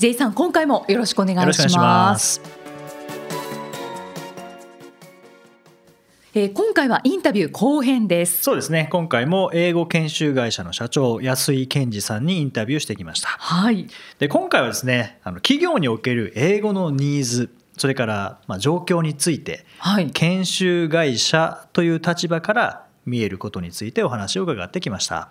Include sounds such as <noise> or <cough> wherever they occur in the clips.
J さん今回もよろしくお願いします。えー、今回はインタビュー後編です。そうですね。今回も英語研修会社の社長安井健二さんにインタビューしてきました。はい。で今回はですねあの企業における英語のニーズそれからまあ状況について、はい、研修会社という立場から見えることについてお話を伺ってきました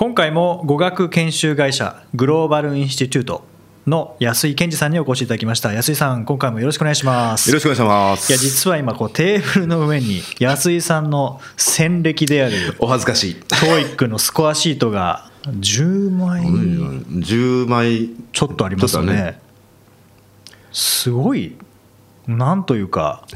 今回も語学研修会社グローバルインスティテュートの安井健二さんにお越しいただきました。安井さん今回もよろしくお願いします。よろしくお願いします。いや実は今こうテーブルの上に安井さんの戦歴であるお恥ずかしい。TOEIC のスコアシートが10枚10枚。ちょっとありますよね、ね、すごいなんというか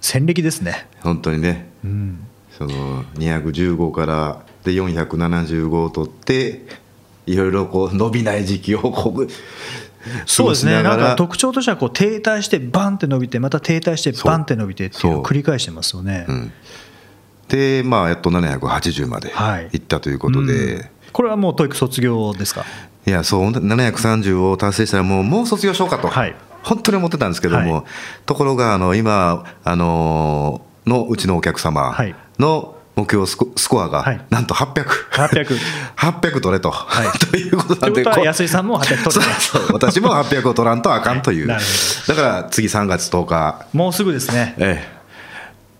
戦歴ですね。本当にね、うん、その215からで475を取っていろいろこう伸びない時期をこうそうですね。なんか特徴としてはこう停滞してバンって伸びてまた停滞してバンって伸びてっていうのを繰り返してますよね。うん、でまあやっと780までい。ったということで、はいうん、これはもう TOEIC 卒業ですか？いやそう730を達成したらもうもう卒業しようかと、はい、本当に思ってたんですけども、はい、ところがあの今あののうちのお客様の、目標スコスコアが、なんと800、800, 800 <laughs> 取れと、はい、<laughs> ということなんで、安井さんも800取れ <laughs> そう私も800を取らんとあかんという、はい、だから次3月10日、もうすぐですね、え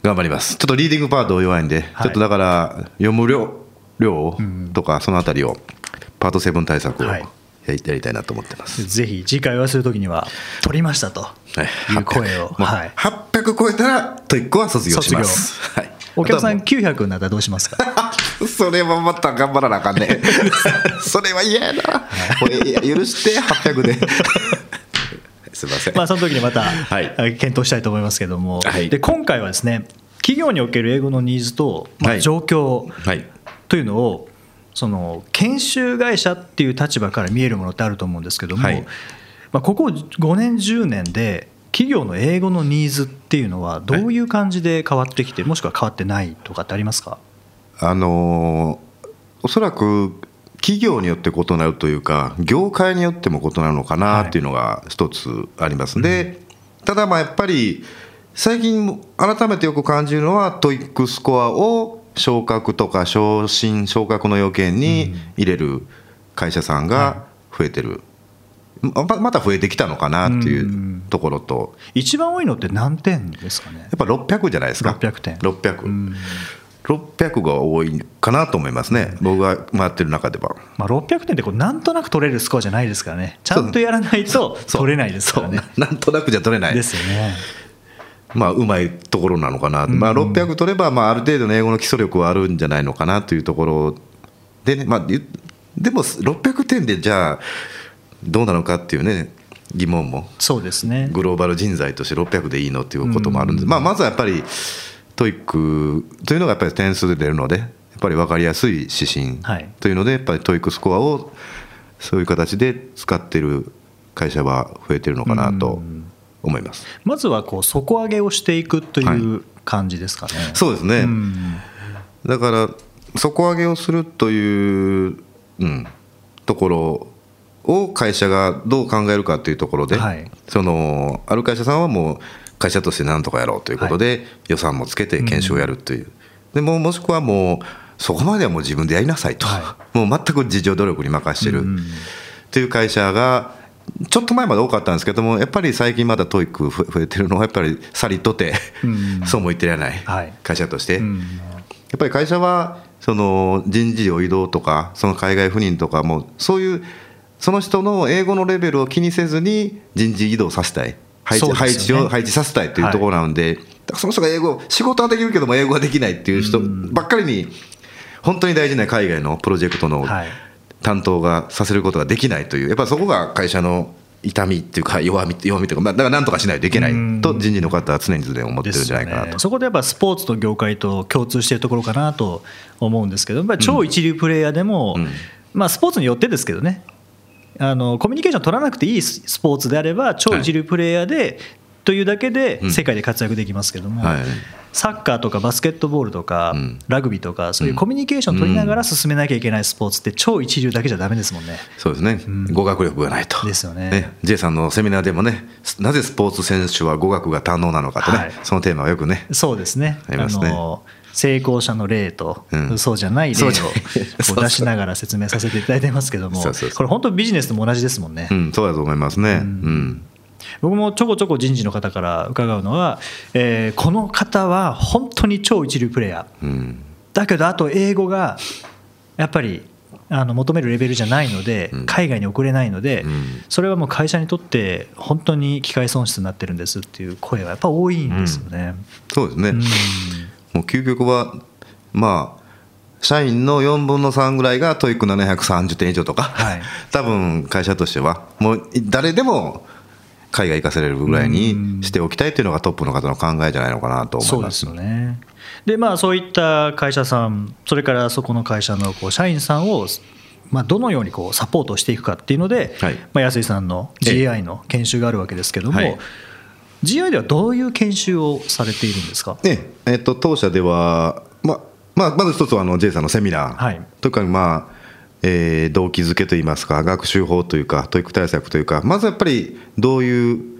え、頑張ります、ちょっとリーディングパート弱いんで、ちょっとだから読む量量とか、そのあたりを、パート7対策を。やりたいなと思ってます。ぜひ次回お会いするときには取りましたとい。う声を、はい、800超えたら TOEIC は卒業します。はいお客さん900になったらどうしますか？<laughs> それはまた頑張らなあかんね。<laughs> それは嫌やな、はい、許して800で。<laughs> すみません。まあその時にまた、はい、検討したいと思いますけども、はい、で今回はですね企業における英語のニーズと、まあ、状況というのを、その研修会社っていう立場から見えるものってあると思うんですけども、まあ、ここ5年10年で企業の英語のニーズっていうのはどういう感じで変わってきてもしくは変わってないとかってありますか？あのおそらく企業によって異なるというか業界によっても異なるのかなっていうのが一つあります、はい、で、ただまあやっぱり最近改めてよく感じるのは TOEIC スコアを昇格とか昇進昇格の要件に入れる会社さんが増えてる、また増えてきたのかなっていうところと、一番多いのって何点ですかね？やっぱ600じゃないですか。600点。600、600が多いかなと思いますね、僕が回ってる中では。まあ、600点ってこうなんとなく取れるスコアじゃないですからね、ちゃんとやらないと取れないですからね。なんとなくじゃ取れない。ですよね。まあ、うまいところなのかな、まあ、600取れば、まあ、ある程度の英語の基礎力はあるんじゃないのかなというところでね、まあ、でも600点でじゃあ、どうなのかっていうね疑問も。そうですね。グローバル人材として600でいいのっていうこともあるんで。す、まあ、まずはやっぱり TOEIC というのがやっぱり点数で出るのでやっぱり分かりやすい指針というのでやっぱり TOEIC スコアをそういう形で使ってる会社は増えてるのかなと思います。まずはこう底上げをしていくという感じですかね、はい、そうですね。だから底上げをするという、うん、ところを会社がどう考えるかというところで、はい、そのある会社さんはもう会社として何とかやろうということで、予算もつけて研修をやるという、でももしくはもうそこまではもう自分でやりなさいと、はい、もう全く自助努力に任してる。という会社がちょっと前まで多かったんですけどもやっぱり最近まだ TOEIC 増えてるのはやっぱりさりとて <laughs> そうも言ってられない会社として、やっぱり会社はその人事を移動とかその海外赴任とかもそういうその人の英語のレベルを気にせずに人事異動させたい。配置,、配置を配置させたいというところなので、はい、その人が英語仕事はできるけども英語はできないっていう人ばっかりに本当に大事な海外のプロジェクトの担当がさせることができないというやっぱそこが会社の痛みっていうか弱み弱みというか、まあ、だからなんとかしないといけないと人事の方は常に思ってるんじゃないかなと、ね、そこでやっぱスポーツと業界と共通しているところかなと思うんですけどやっぱり超一流プレーヤーでも、うん、まあ、スポーツによってですけどねあのコミュニケーション取らなくていいスポーツであれば超一流プレーヤーで、というだけで世界で活躍できますけども、はい、サッカーとかバスケットボールとか、ラグビーとかそういうコミュニケーション取りながら進めなきゃいけないスポーツって超一流だけじゃだめですもんね。そうですね、語学力がないと。ですよね。ね。J さんのセミナーでもねなぜスポーツ選手は語学が堪能なのかとね、はい、そのテーマはよくねそうですね。ありますね成功者の例と、うん、そうじゃない例を <laughs> 出しながら説明させていただいてますけどもこれ本当ビジネスとも同じですもんね、うん、そうだと思いますね、うん。僕もちょこちょこ人事の方から伺うのは、えー、この方は本当に超一流プレーヤー、うん、だけどあと英語がやっぱりあの求めるレベルじゃないので、海外に送れないので、それはもう会社にとって本当に機会損失になってるんですっていう声はやっぱ多いんですよね。そうですね、うん、もう究極はまあ社員の4分の3ぐらいが TOEIC 730点以上とか、はい、<laughs> 多分会社としてはもう誰でも海外行かせれるぐらいにしておきたいというのがトップの方の考えじゃないのかなと思います。そうですよね。でまあ、そういった会社さん、それからそこの会社のこう社員さんを、まあ、どのようにこうサポートしていくかっていうので、はい、まあ、安井さんの GI の研修があるわけですけども、はい、GI ではどういう研修をされているんですか、ねえっと、当社では、ままあ、まず一つはあの J さんのセミナー、はい、というか、まあえー、動機づけといいますか学習法というか教育対策というかまずやっぱりどういう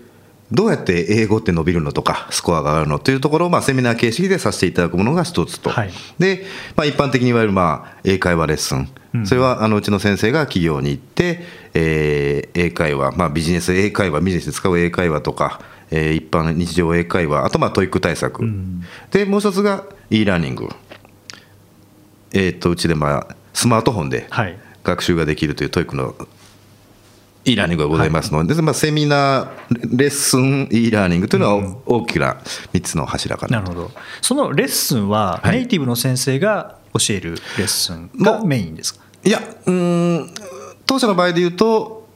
どうやって英語って伸びるのとかスコアが上がるのというところをまあセミナー形式でさせていただくものが一つと、はい、で、まあ、一般的にいわれるまあ英会話レッスン、うん、それはあのうちの先生が企業に行って、えー、英会話、まあ、ビジネス英会話ビジネスで使う英会話とか、えー、一般日常英会話あとまあ TOEIC 対策、うん、でもう一つが e ラーニングえー、っとうちでまあスマートフォンで学習ができるという TOEIC の e ラーニングがございますので、はい、まあ、セミナー、レッスン、e ラーニングというのは大きな3つの柱かな、なるほど、そのレッスンは、ネイティブの先生が教えるレッスンがメインですか、いや、うん当社の場合でいうと、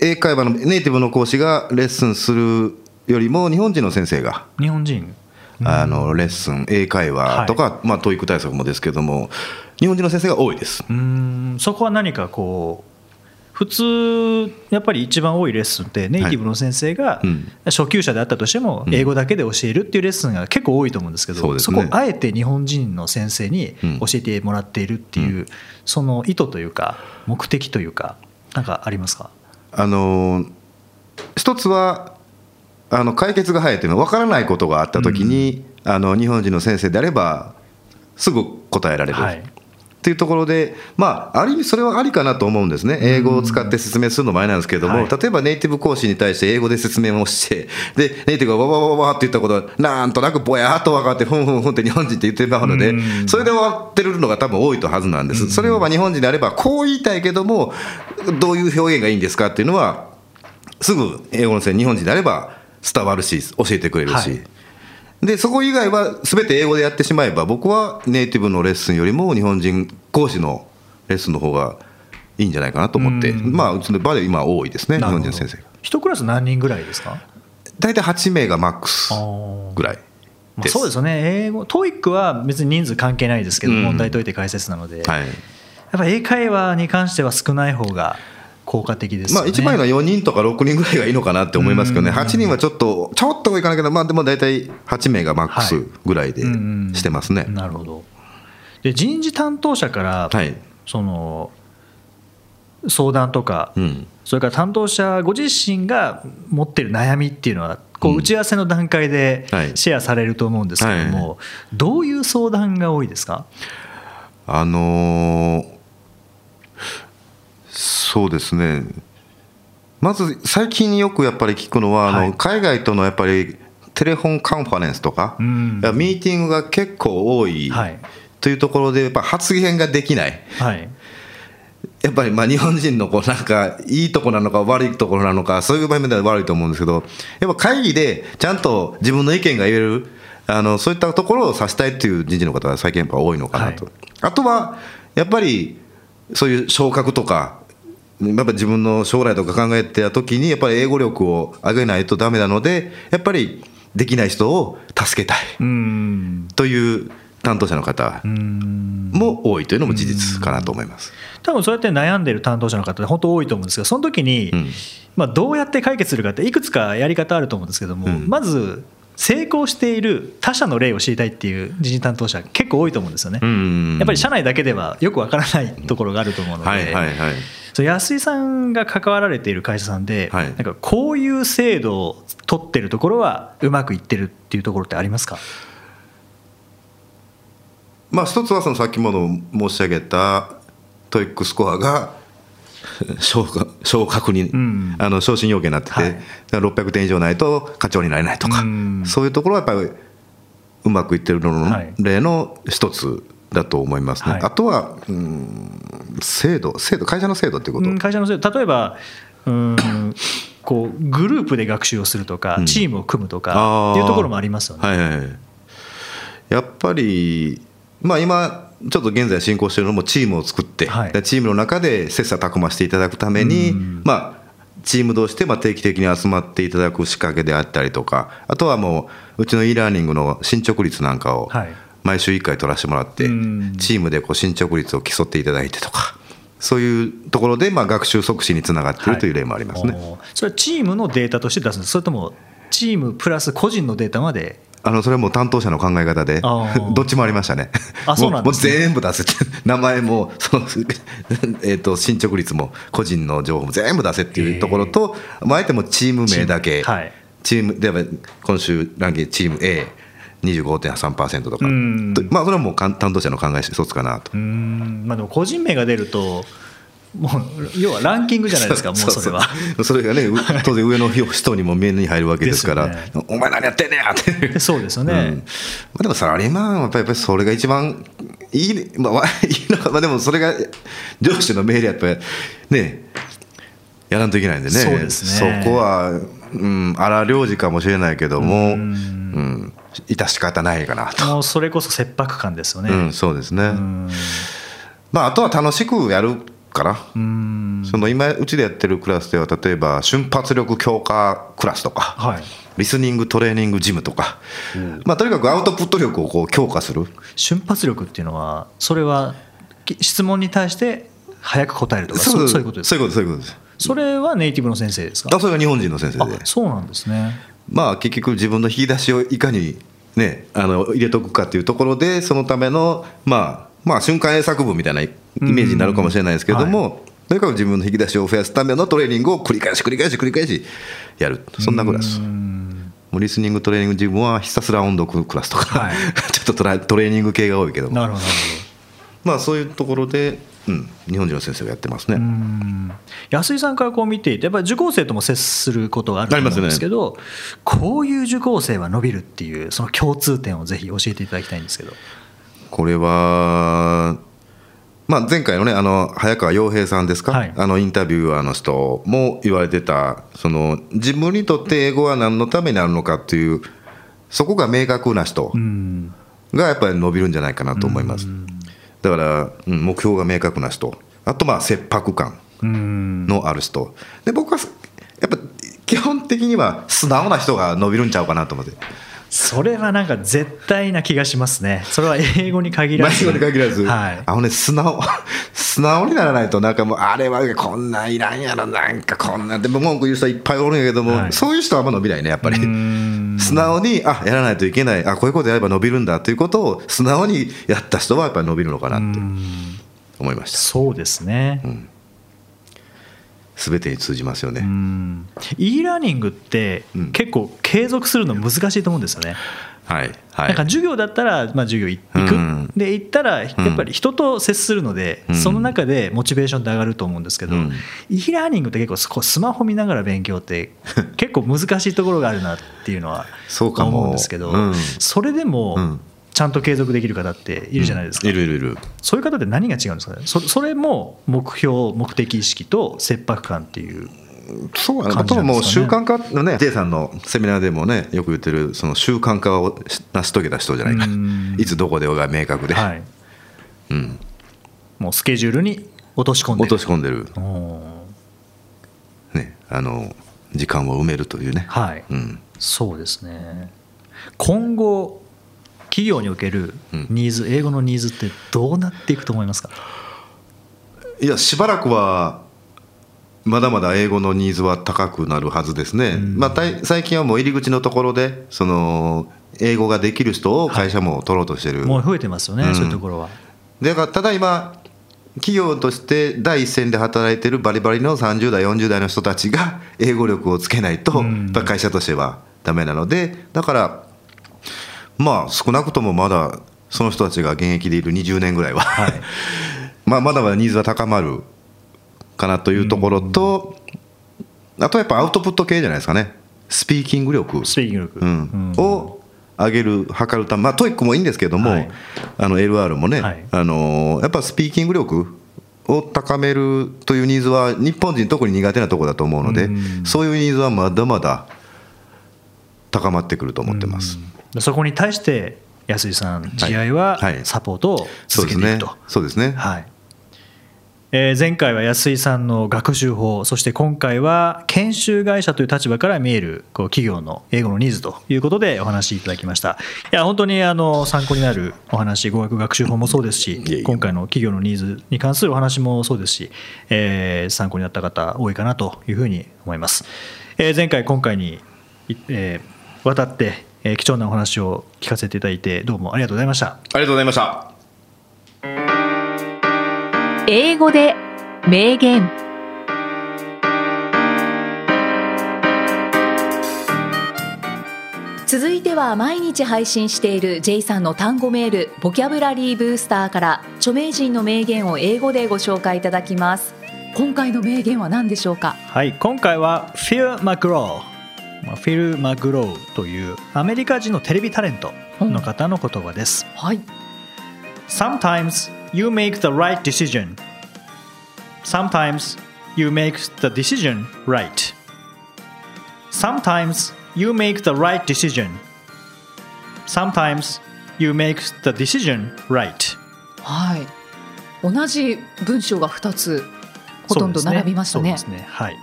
英会話のネイティブの講師がレッスンするよりも、日本人の先生が。日本人。あのレッスン、英会話とか、はい、まあ、教育対策もですけども、日本人の先生が多いです。うん。そこは何かこう、普通、やっぱり一番多いレッスンって、ネイティブの先生が初級者であったとしても、英語だけで教えるっていうレッスンが結構多いと思うんですけど、そこ、あえて日本人の先生に教えてもらっているっていう、その意図というか、目的というか、なんかありますか？あの一つはあの解決が早いというのは分からないことがあったときに、うん、あの日本人の先生であればすぐ答えられる。はいっていうところで、まあ、ある意味それはありかなと思うんですね、英語を使って説明するのもあれなんですけれども、はい、例えばネイティブ講師に対して英語で説明をして、でネイティブがわわわわって言ったことは、なんとなくぼやっと分かって、ふんふんふんって日本人って言ってるので、それで終わってるのが多分多いとはずなんです、それをまあ日本人であれば、こう言いたいけども、どういう表現がいいんですかっていうのは、すぐ英語の先生、日本人であれば、伝わるし教えてくれるし、はい、でそこ以外は全て英語でやってしまえば僕はネイティブのレッスンよりも日本人講師のレッスンの方がいいんじゃないかなと思って、まあうちの場で今多いですね日本人先生が。一クラス何人ぐらいですか？大体8名がマックスぐらいまあ、そうですよね。英語 TOEIC は別に人数関係ないですけど、問題解いて解説なので、はい、やっぱ英会話に関しては少ない方が効果的です、ね、まあ、一番いいのは4人とか6人ぐらいがいいのかなって思いますけどね、8人はちょっと、ちょっと多いかなけど、まあ、でも大体8名がマックスぐらいでしてますね。はい、なるほど。で人事担当者から、はい、その相談とか、うん、それから担当者ご自身が持ってる悩みっていうのは、こう打ち合わせの段階でシェアされると思うんですけども、はい、どういう相談が多いですか？あのーそうですね。まず最近よくやっぱり聞くのは、はい、あの海外とのやっぱりテレフォンカンファレンスとか、うん、ミーティングが結構多い、はい、というところでやっぱ発言ができない、はい、やっぱりまあ日本人のこうなんかいいとこなのか悪いところなのかそういう場面では悪いと思うんですけどやっぱ会議でちゃんと自分の意見が言えるあのそういったところをさせたいという人事の方は最近やっぱ多いのかなと、あとはやっぱりそういう昇格とかやっぱ自分の将来とか考えてた時にやっぱり英語力を上げないとダメなのでやっぱりできない人を助けたい。という担当者の方も多いというのも事実かなと思います。多分そうやって悩んでる担当者の方本当多いと思うんですがその時に、うん、まあ、どうやって解決するかっていくつかやり方あると思うんですけども、うん、まず成功している他社の例を知りたいっていう人事担当者結構多いと思うんですよね。やっぱり社内だけではよくわからないところがあると思うので、はいはいはい、安井さんが関わられている会社さんで、はい、なんかこういう制度を取ってるところはうまくいってるっていうところってありますか？まあ一つはそのさっきもの申し上げた TOEIC スコアが昇格に、うん、あの昇進要件になってて、はい、600点以上ないと課長になれないとか、うん、そういうところはやっぱりうまくいってるのの例の一つだと思いますね、はい、あとは、うん、制度制度会社の制度っていうこと、会社の制度。例えばうん、こうグループで学習をするとか、チームを組むとかっていうところもありますよね。はいはい、やっぱりまあ今ちょっと現在進行しているのもチームを作って、はい、チームの中で切磋琢磨していただくために、まあ、チーム同士でまあ定期的に集まっていただく仕掛けであったりとかあとはもううちの e ラーニングの進捗率なんかを毎週1回取らせてもらって、チームでこう進捗率を競っていただいてとか。そういうところでまあ学習促進につながっているという例もありますね、はい、それはチームのデータとして出すんですそれともチームプラス個人のデータまで？あのそれはもう担当者の考え方で、<laughs> どっちもありましたね。あそうなんです、ね、もう全部出せて、名前もその、<laughs> えーと、進捗率も個人の情報も全部出せっていうところと、えー、あえてもチーム名だけ、チーム,、はい、チームでは今週ランキングチーム A。25.3%とか、まあ、それはもう担当者の考え一つかなと。まあ、でも個人名が出るともう要はランキングじゃないですか、もうそれは。それがね、<laughs> 当然上の人にも目に入るわけですから、ね、お前何やってんねやって。そうですよね。うん、まあ、でもサラリーマンはやっぱりそれが一番いい、まあ、<laughs> いいのか、まあ、でもそれが上司の命令やっぱりね、やらんといけないんでね、そうですね。そこは、うん、荒領事かもしれないけども、うん、致し方ないかなと。もうそれこそ切迫感ですよね。うん、そうですね。まあ、あとは楽しくやるかな。その今うちでやってるクラスでは例えば瞬発力強化クラスとか、はい、リスニングトレーニングジムとか、まあ、とにかくアウトプット力をこう強化する。瞬発力っていうのはそれは質問に対して早く答えるとかそういうことですそういうことそういうことです。それはネイティブの先生ですか？あそれが日本人の先生で。そうなんですねまあ結局自分の引き出しをいかにねあの入れとくかっていうところでそのためのまあまあ瞬間英作文みたいなイメージになるかもしれないですけれども、はい、とにかく自分の引き出しを増やすためのトレーニングを繰り返し繰り返し繰り返しやる。そんなクラス。もうリスニングトレーニング自分はひたすら音読クラスとか、はい、<laughs> ちょっとトレーニング系が多いけども。なるほどまあそういうところで、うん、日本人の先生がやってますね。安井さんからこう見ていてやっぱり受講生とも接することがあると思うんですけど、ね、こういう受講生は伸びるっていうその共通点をぜひ教えていただきたいんですけど。これは、まあ、前回のねあの早川洋平さんですか、はい、あのインタビュアーの人も言われてたその自分にとって英語は何のためにあるのかっていうそこが明確な人がやっぱり伸びるんじゃないかなと思います。だから、うん、目標が明確な人あとまあ切迫感のある人で僕はやっぱ基本的には素直な人が伸びるんちゃうかなと思って。それはなんか絶対な気がしますね。それは英語に限らず。<laughs> 英語に限らず。はい。あのね、素直、<laughs> 素直にならないと、なんかもう、あれはこんなんいらんやろ、なんかこんなんでも文句言う人いっぱいおるんやけども、はい、そういう人はあんま伸びないね、やっぱり。素直に、あ、やらないといけない、あ、こういうことやれば伸びるんだということを素直にやった人はやっぱり伸びるのかなって思いました。そうですね。うん全てに通じますよね。e ラーニングって結構継続するの難しいと思うんですよね。はい、はい、なんか授業だったら、まあ、授業行く、うん、で行ったらやっぱり人と接するので、うん、その中でモチベーションって上がると思うんですけど、うん、e ラーニングって結構スマホ見ながら勉強って <laughs> 結構難しいところがあるなっていうのは思うんですけどそれでもちゃんと継続できる方っているじゃないですか、うん、いるいるいる。そういう方って何が違うんですかね？そそれも目標目的意識と切迫感っていうそうあとはもう習慣化のね J さんのセミナーでもねよく言ってるその習慣化を成し遂げた人じゃないか。いつどこでが明確で、はい、うん、もうスケジュールに落とし込んでる。落とし込んでる。あの時間を埋めるというね。はい、うん、そうですね。今後企業におけるニーズ、うん、英語のニーズってどうなっていくと思いますか？いやしばらくはまだまだ英語のニーズは高くなるはずですね、うん、まあ、最近はもう入り口のところでその英語ができる人を会社も取ろうとしてる、はい、もう増えてますよね、うん、そういうところは。だからただ今企業として第一線で働いてるバリバリの30代40代の人たちが英語力をつけないと、会社としてはダメなのでだからまあ少なくともまだその人たちが現役でいる20年ぐらいは、はい、<laughs> まあまだまだニーズは高まるかなというところと、あとやっぱアウトプット系じゃないですかね。スピーキング力。スピーキング力、うん、を上げる測るためまあ TOEIC もいいんですけども、はい、あの LR もね、はい、あのやっぱスピーキング力を高めるというニーズは日本人特に苦手なところだと思うので、そういうニーズはまだまだ高まってくると思ってます。そこに対して安井さん GI はサポートを続けていくと、そうですね、はいえー、前回は安井さんの学習法そして今回は研修会社という立場から見えるこう企業の英語のニーズということでお話しいただきました。いや本当にあの参考になるお話語学学習法もそうですし今回の企業のニーズに関するお話もそうですし、えー、参考になった方多いかなというふうに思います、えー、前回今回に、えー、渡ってえー、貴重なお話を聞かせていただいてどうもありがとうございました。ありがとうございました英語で名言。続いては毎日配信している J さんの単語メールボキャブラリーブースターから著名人の名言を英語でご紹介いただきます。今回の名言は何でしょうか？はい今回はフィル・マクローフィル・マグローというアメリカ人のテレビタレントの方の言葉です。はい、Sometimes you make the right decision. Sometimes you make the decision right. Sometimes you make the right decision. Sometimes you make the decision right. はい。同じ文章が2つほとんど並びましたね。そうですね。はい。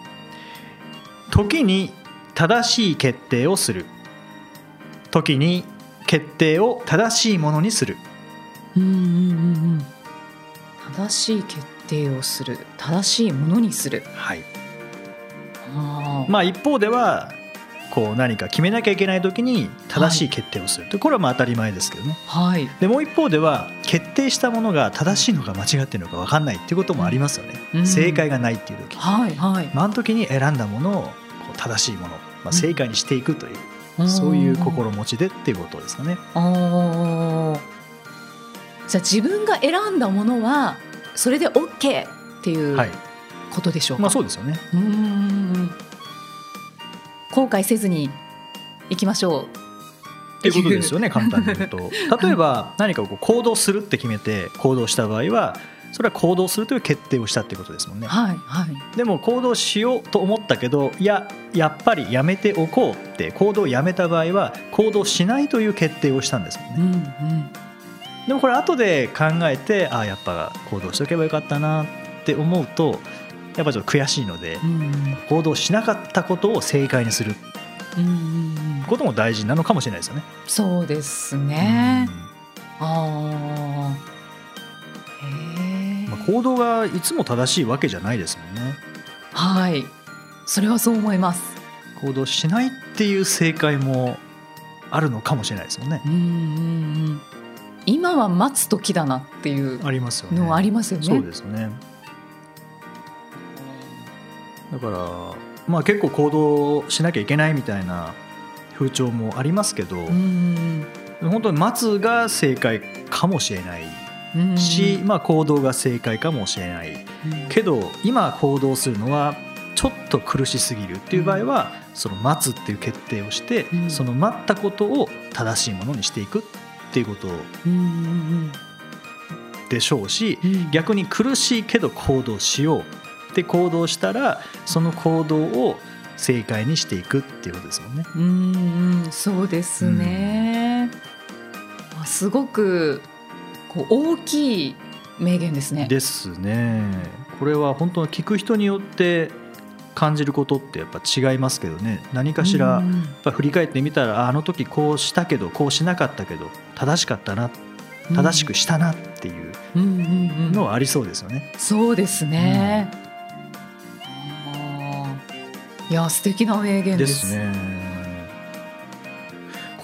時に正しい決定をする時に決定を正しいものにするうんうんうんうん正しい決定をする正しいものにする。はい。まあ一方ではこう何か決めなきゃいけない時に正しい決定をする、はい、これはまあ当たり前ですけどね、はい、でもう一方では決定したものが正しいのか間違ってるのか分かんないっていうこともありますよね、うん、正解がないっていう時、はいはい。まあ、あの時に選んだものを正しいもの、まあ、正解にしていくという、うん、そういう心持ちでっていうことですかね。じゃあ自分が選んだものはそれで OK っていうことでしょうか、まあ、そうですよね。うん。後悔せずにいきましょう。っていうことですよね簡単に言うと。<laughs> 例えば何かこう行動するって決めて行動した場合はそれは行動するという決定をしたっていうことですもんね。はいはい、でも行動しようと思ったけどいややっぱりやめておこうって行動をやめた場合は行動しないという決定をしたんですもんね。うんうん、でもこれ後で考えてああやっぱ行動しておけばよかったなって思うとやっぱちょっと悔しいので、うん、行動しなかったことを正解にする。ことも大事なのかもしれないですよね。そうですね、うん、ああ行動がいつも正しいわけじゃないですもんね。はい。それはそう思います。行動しないっていう正解もあるのかもしれないですもんね。うん今は待つ時だなっていうありますよね。ありますよね。そうですよね。だからまあ結構行動しなきゃいけないみたいな風潮もありますけど本当に待つが正解かもしれないし、まあ、行動が正解かもしれない、けど今行動するのはちょっと苦しすぎるっていう場合は、その待つっていう決定をして、その待ったことを正しいものにしていくっていうことでしょうし、逆に苦しいけど行動しようって行動したらその行動を正解にしていくっていうことですもんね。うんそうですね、うん、すごくこう大きい名言ですね。ですね。これは本当に聞く人によって考感じることってやっぱ違いますけどね。何かしらやっぱ振り返ってみたらあの時こうしたけどこうしなかったけど正しかったな正しくしたなっていうのはありそうですよね。そうですね、うん、いや素敵な名言です。ね。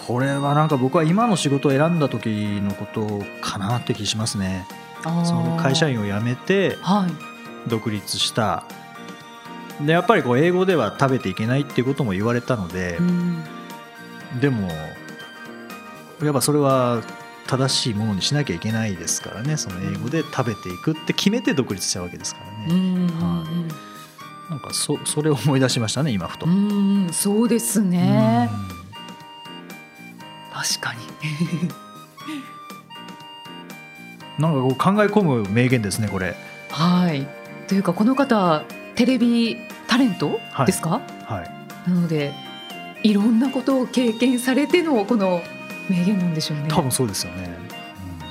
これはなんか僕は今の仕事を選んだ時のことかなって気しますね。その会社員を辞めて独立した、でやっぱりこう英語では食べていけないっていうことも言われたので、うん、でもやっぱそれは正しいものにしなきゃいけないですからねその英語で食べていくって決めて独立したわけですからね。うんはい、なんかそそれを思い出しましたね今ふと。うんそうですね。確かに <laughs> なんかこう考え込む名言ですねこれ。はいというかこの方テレビタレントですか、はい、はい、なのでいろんなことを経験されてのこの名言なんでしょうね。多分そうですよね、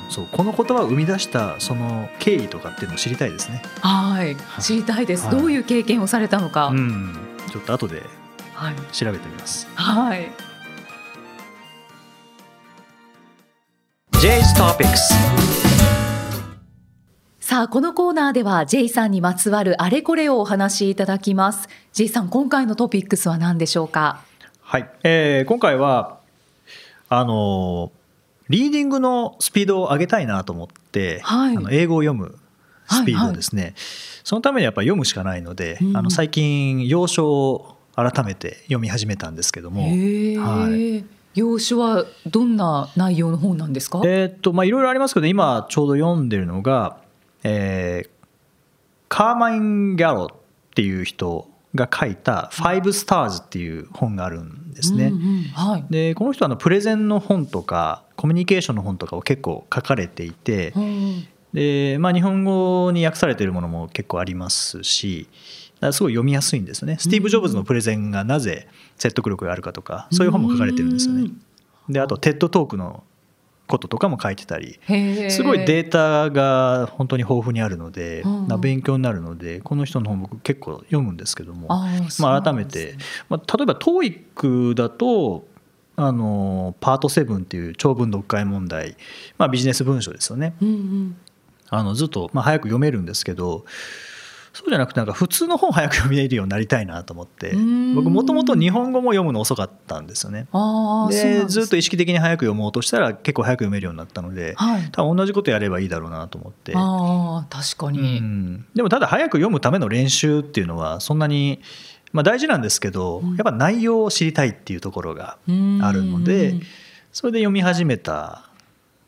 うん、そうこの言葉を生み出したその経緯とかっていうのを知りたいですね。はい。知りたいです、はい、どういう経験をされたのか、うん、ちょっと後で調べてみます。はい。J's Topics さあこのコーナーでは J さんにまつわるあれこれをお話しいただきます。J さん今回のトピックスは何でしょうか？はい、えー、今回はあのリーディングのスピードを上げたいなと思って、はい、あの英語を読むスピードですね、はいはい、そのためにやっぱ読むしかないので、うん、あの最近要所を改めて読み始めたんですけども、はい、要所はどんな内容の本なんですか？えー、っとまあいろいろありますけど今ちょうど読んでるのがえー、カーマイン・ギャロっていう人が書いた「ファイブ・スターズ」っていう本があるんですね。うんうんはい、でこの人はのプレゼンの本とかコミュニケーションの本とかを結構書かれていて、うん、でまあ、日本語に訳されているものも結構ありますしすごい読みやすいんですよね。スティーブ・ジョブズのプレゼンがなぜ説得力があるかとかそういう本も書かれてるんですよね。であと TED Talk のこととかも書いてたりすごいデータが本当に豊富にあるので、うん、勉強になるのでこの人の本僕結構読むんですけどもまあ、改めて、まあ、例えば TOEIC だとあのパート7っていう長文読解問題、まあ、ビジネス文書ですよね。うんうん、あのずっと、まあ、早く読めるんですけどそうじゃなくてなんか普通の本早く読めるようになりたいなと思って。僕もともと日本語も読むの遅かったんですよね。でずっと意識的に早く読もうとしたら結構早く読めるようになったので、はい、多分同じことやればいいだろうなと思って。あ確かに、でもただ早く読むための練習っていうのはそんなにまあ、大事なんですけど、やっぱ内容を知りたいっていうところがあるのでそれで読み始めた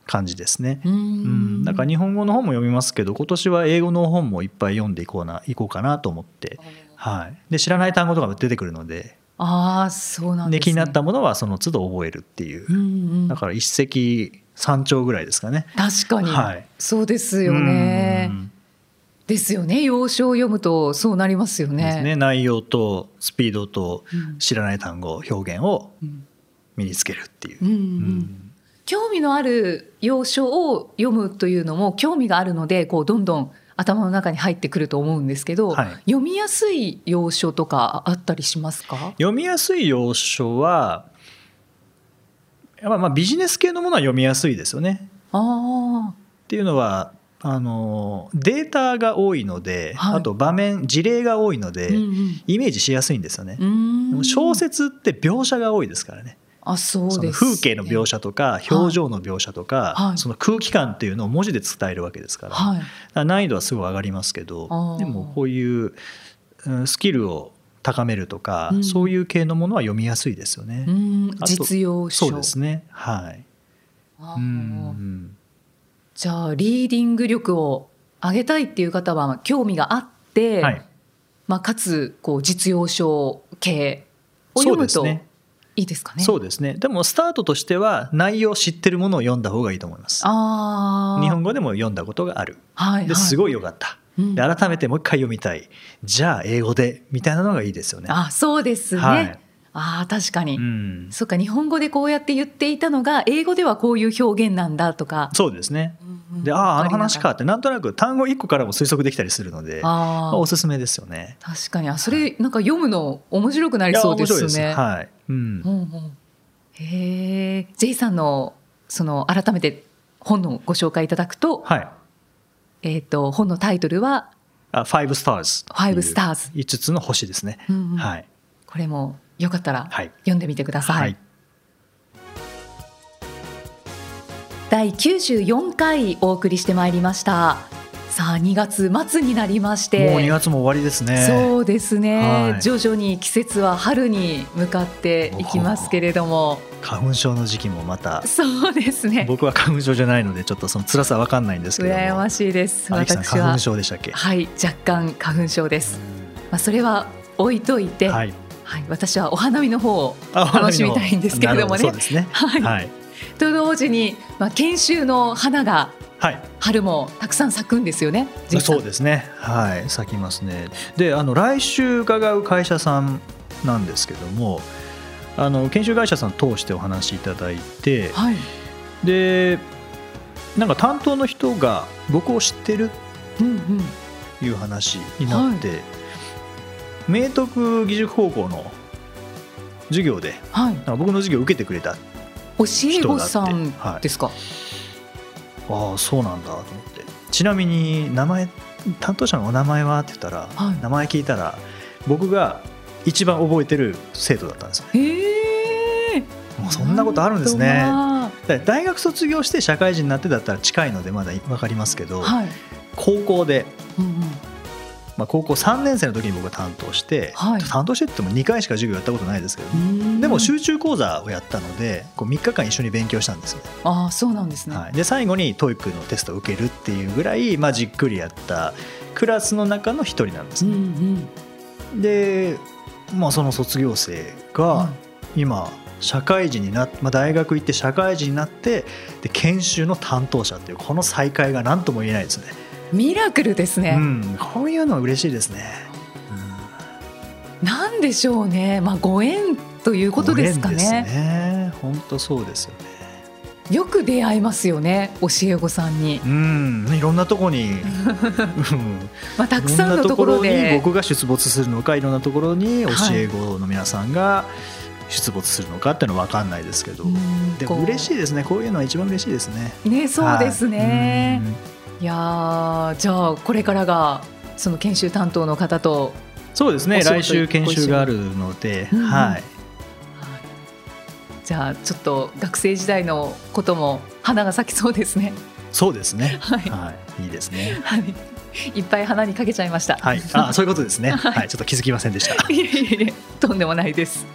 感じですね。うん、だから日本語の本も読みますけど今年は英語の本もいっぱい読んでいこうないこうかなと思って、はい、で知らない単語とか出てくるので。あそうなんで、ね、気になったものはその都度覚えるっていう、うんうん、だから一石三鳥ぐらいですかね。確かに、はい、そうですよね。ですよね。要所を読むとそうなりますよね。ね。内容とスピードと知らない単語、表現を身につけるっていう、うんうん。うん興味のある要所を読むというのも興味があるのでこうどんどん頭の中に入ってくると思うんですけど、はい、読みやすい要所とかあったりしますか？読みやすい要所はまあビジネス系のものは読みやすいですよね。あっていうのはあのデータが多いので、はい、あと場面事例が多いので、うんうん、イメージしやすいんですよね。小説って描写が多いですからね。あそうです、風景の描写とか表情の描写とか、はい、その空気感っていうのを文字で伝えるわけですからはい、から難易度はすごい上がりますけどでもこういうスキルを高めるとか、うん、そういう系のものは読みやすいですよね。実用書。そうですね。はい。うんじゃあリーディング力を上げたいっていう方は興味があって、はい、まあ、かつこう実用書系を読むと、ね、いいですかね。そうですね。でもスタートとしては内容を知ってるものを読んだ方がいいと思います。あ日本語でも読んだことがある、はい、ですごいよかった、で改めてもう一回読みたい。じゃあ英語でみたいなのがいいですよね。あそうですね、はい、あ確かに、うん、そっか日本語でこうやって言っていたのが英語ではこういう表現なんだとか。そうですね、うんであああの話かってなんとなく単語1個からも推測できたりするのであおすすめですよね。確かに。あそれなんか読むの面白くなりそうですね。はい、うん、うんうん、へえ J さんのその改めて本のご紹介いただくと、はい。えーと、本のタイトルは「あ Five Stars」5スターズ5つの星ですね、うんうん、はい、これもよかったら読んでみてください、はい。第94回お送りしてまいりました。さあ2月末になりまして。もう2月も終わりですね。そうですね、はい、徐々に季節は春に向かっていきますけれども。花粉症の時期もまた。そうですね。僕は花粉症じゃないのでちょっとその辛さわかんないんですけど羨ましいです。私は。花粉症でしたっけ？はい若干花粉症です。まあそれは置いといて、はい、はい、私はお花見の方を楽しみたいんですけれどもね。そうですね。<laughs> はい。はい、と同時に、まあ、研修の花がはい、春もたくさん咲くんですよね。そうですね。はい、咲きますね。で、あの来週伺う会社さんなんですけども、あの研修会社さん通してお話しいただいて、はい、で、なんか担当の人が僕を知ってるという話になって、うんうん、明徳義塾高校の授業で、はい、僕の授業を受けてくれた教え子さんですか、はい、ああそうなんだと思って。ちなみに名前担当者のお名前は？って言ったら、はい、名前聞いたら僕が一番覚えてる生徒だったんですよ。へえ。もうそんなことあるんですね。大学卒業して社会人になってだったら近いのでまだ分かりますけど、はい、高校で、まあ、高校3年生の時に僕が担当して、はい、担当してっても2回しか授業やったことないですけど、でも集中講座をやったのでこう3日間一緒に勉強したんですよ、ああそうなんですね、はい、で最後に TOEIC のテストを受けるっていうぐらい、まあ、じっくりやったクラスの中の一人なんですね。うんうん、で、まあ、その卒業生が今、社会人になまあ、大学行って社会人になってで研修の担当者っていうこの再会が何とも言えないですね。ミラクルですね、うん、こういうの嬉しいですね、うん、なんでしょうね。まあご縁ということですかね。本当、そうですよね。よく出会いますよね教え子さんに。うんいろんなところに <laughs> まあたくさんのところで。僕が出没するのかいろんなところに教え子の皆さんが出没するのかっていうのは分かんないですけど、でも嬉しいですね。こういうのは一番嬉しいですね。ねそうですね、はいいやじゃあこれからがその研修担当の方とそうですね来週研修があるので、うん、はい、じゃあちょっと学生時代のことも花が咲きそうですね。そうですね。はい、はい、いいですね。はい。いっぱい花にかけちゃいました。はい、あ、そういうことですね。<laughs> はい、はい、ちょっと気づきませんでした。いえいえ、とんでもないです。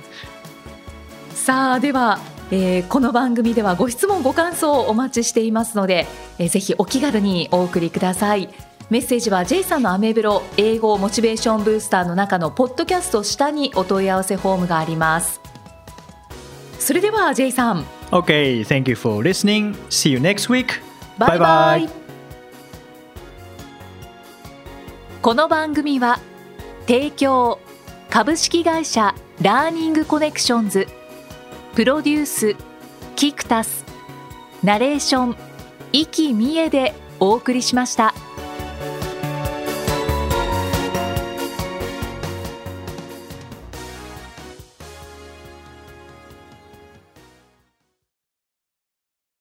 さあ、ではえー、この番組ではご質問ご感想をお待ちしていますので、えー、ぜひお気軽にお送りください。メッセージは J さんのアメブロ英語モチベーションブースターの中のポッドキャスト下にお問い合わせフォームがあります。それでは J さん。OK thank you for listening. See you next week. Bye bye この番組は提供株式会社ラーニングコネクションズプロデュースキクタスナレーション生きみえでお送りしました。